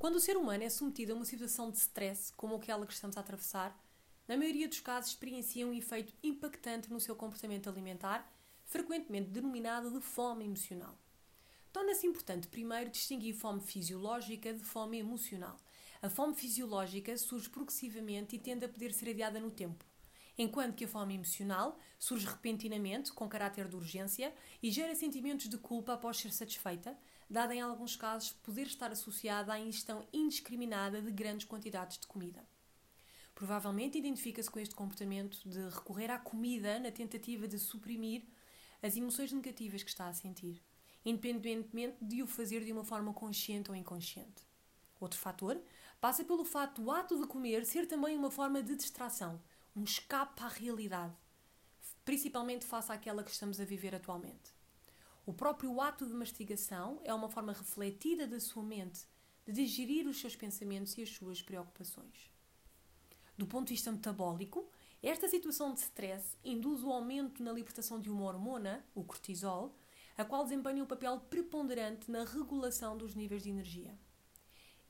Quando o ser humano é submetido a uma situação de stress, como aquela que estamos a atravessar, na maioria dos casos experiencia um efeito impactante no seu comportamento alimentar, frequentemente denominado de fome emocional. Torna-se importante primeiro distinguir fome fisiológica de fome emocional. A fome fisiológica surge progressivamente e tende a poder ser adiada no tempo, enquanto que a fome emocional surge repentinamente, com caráter de urgência, e gera sentimentos de culpa após ser satisfeita, dada em alguns casos poder estar associada à ingestão indiscriminada de grandes quantidades de comida. Provavelmente identifica-se com este comportamento de recorrer à comida na tentativa de suprimir as emoções negativas que está a sentir, independentemente de o fazer de uma forma consciente ou inconsciente. Outro fator passa pelo fato do ato de comer ser também uma forma de distração, um escape à realidade, principalmente face àquela que estamos a viver atualmente. O próprio ato de mastigação é uma forma refletida da sua mente de digerir os seus pensamentos e as suas preocupações. Do ponto de vista metabólico, esta situação de stress induz o aumento na libertação de uma hormona, o cortisol, a qual desempenha um papel preponderante na regulação dos níveis de energia.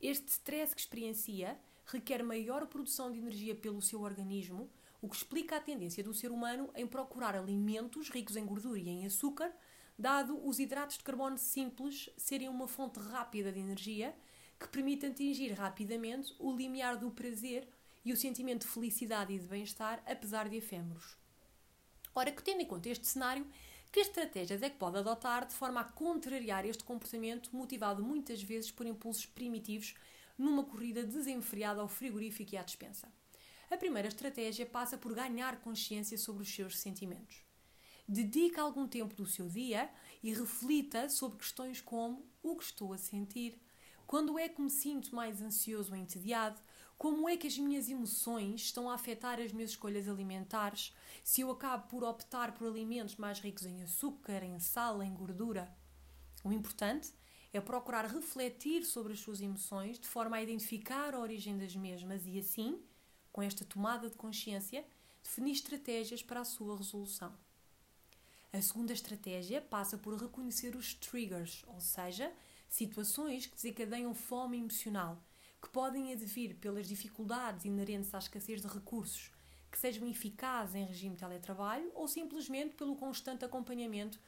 Este stress que experiencia requer maior produção de energia pelo seu organismo, o que explica a tendência do ser humano em procurar alimentos ricos em gordura e em açúcar, dado os hidratos de carbono simples serem uma fonte rápida de energia que permite atingir rapidamente o limiar do prazer e o sentimento de felicidade e de bem-estar, apesar de efêmeros. Ora, que tendo em conta este cenário, que estratégias é que pode adotar de forma a contrariar este comportamento, motivado muitas vezes por impulsos primitivos numa corrida desenfreada ao frigorífico e à despensa? A primeira estratégia passa por ganhar consciência sobre os seus sentimentos. Dedique algum tempo do seu dia e reflita sobre questões como o que estou a sentir, quando é que me sinto mais ansioso ou entediado, como é que as minhas emoções estão a afetar as minhas escolhas alimentares, se eu acabo por optar por alimentos mais ricos em açúcar, em sal, em gordura. O importante é procurar refletir sobre as suas emoções de forma a identificar a origem das mesmas e, assim, com esta tomada de consciência, definir estratégias para a sua resolução. A segunda estratégia passa por reconhecer os triggers, ou seja, situações que desencadeiam fome emocional, que podem advir pelas dificuldades inerentes à escassez de recursos, que sejam eficazes em regime de teletrabalho ou simplesmente pelo constante acompanhamento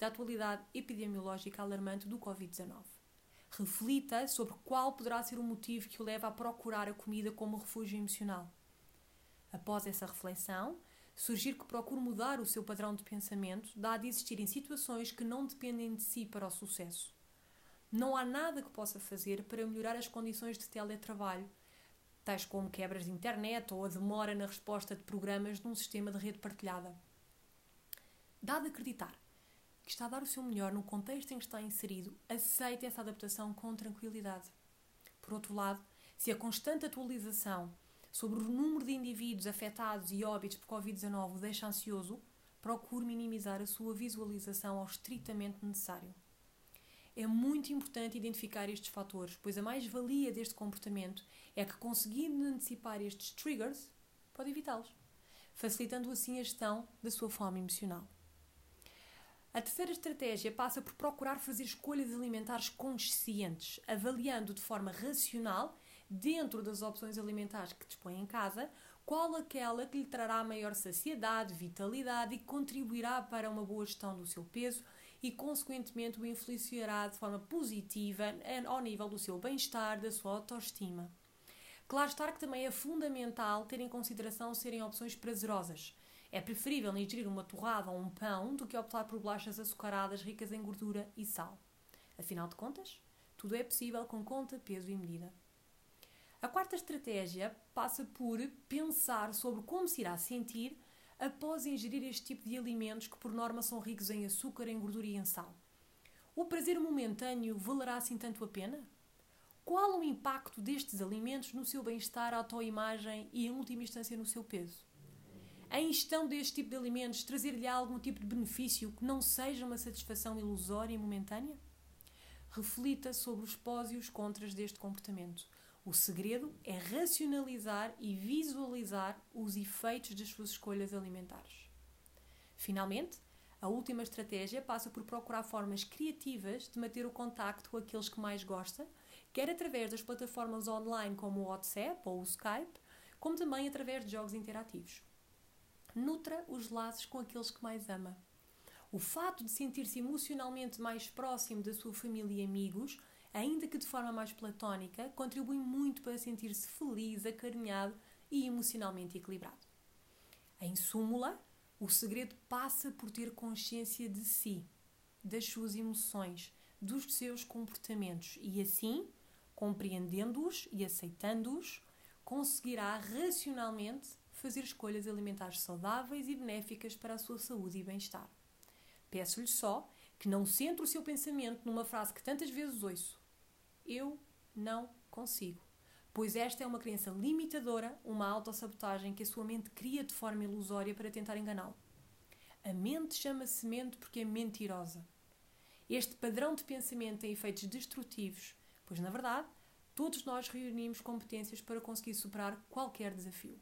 da atualidade epidemiológica alarmante do Covid-19. Reflita sobre qual poderá ser o motivo que o leva a procurar a comida como refúgio emocional. Após essa reflexão, surgir que procure mudar o seu padrão de pensamento dá de existir em situações que não dependem de si para o sucesso. Não há nada que possa fazer para melhorar as condições de teletrabalho, tais como quebras de internet ou a demora na resposta de programas num sistema de rede partilhada. Dado acreditar que está a dar o seu melhor no contexto em que está inserido, aceite essa adaptação com tranquilidade. Por outro lado, se a constante atualização sobre o número de indivíduos afetados e óbitos por Covid-19 o deixa ansioso, procure minimizar a sua visualização ao estritamente necessário. É muito importante identificar estes fatores, pois a mais-valia deste comportamento é que, conseguindo antecipar estes triggers, pode evitá-los, facilitando assim a gestão da sua fome emocional. A terceira estratégia passa por procurar fazer escolhas alimentares conscientes, avaliando de forma racional dentro das opções alimentares que dispõe em casa, qual aquela que lhe trará maior saciedade, vitalidade e contribuirá para uma boa gestão do seu peso e, consequentemente, o influenciará de forma positiva ao nível do seu bem-estar, da sua autoestima. Claro está que também é fundamental ter em consideração serem opções prazerosas. É preferível ingerir uma torrada ou um pão do que optar por bolachas açucaradas ricas em gordura e sal. Afinal de contas, tudo é possível com conta, peso e medida. A quarta estratégia passa por pensar sobre como se irá sentir após ingerir este tipo de alimentos que, por norma, são ricos em açúcar, em gordura e em sal. O prazer momentâneo valerá assim tanto a pena? Qual o impacto destes alimentos no seu bem-estar, autoimagem e, em última instância, no seu peso? A ingestão deste tipo de alimentos trazer-lhe algum tipo de benefício que não seja uma satisfação ilusória e momentânea? Reflita sobre os pós e os contras deste comportamento. O segredo é racionalizar e visualizar os efeitos das suas escolhas alimentares. Finalmente, a última estratégia passa por procurar formas criativas de manter o contacto com aqueles que mais gosta quer através das plataformas online como o WhatsApp ou o Skype, como também através de jogos interativos. Nutra os laços com aqueles que mais ama. O fato de sentir-se emocionalmente mais próximo da sua família e amigos, ainda que de forma mais platónica, contribui muito para sentir-se feliz, acarinhado e emocionalmente equilibrado. Em súmula, o segredo passa por ter consciência de si, das suas emoções, dos seus comportamentos e assim, compreendendo-os e aceitando-os, conseguirá racionalmente fazer escolhas alimentares saudáveis e benéficas para a sua saúde e bem-estar. Peço-lhe só que não centre o seu pensamento numa frase que tantas vezes ouço: Eu não consigo. Pois esta é uma crença limitadora, uma autossabotagem que a sua mente cria de forma ilusória para tentar enganá-lo. A mente chama-se mente porque é mentirosa. Este padrão de pensamento tem efeitos destrutivos, pois, na verdade, todos nós reunimos competências para conseguir superar qualquer desafio.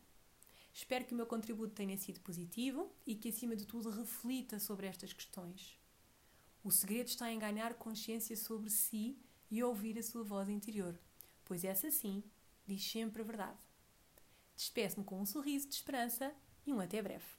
Espero que o meu contributo tenha sido positivo e que, acima de tudo, reflita sobre estas questões. O segredo está em ganhar consciência sobre si e ouvir a sua voz interior, pois essa sim diz sempre a verdade. Despeço-me com um sorriso de esperança e um até breve.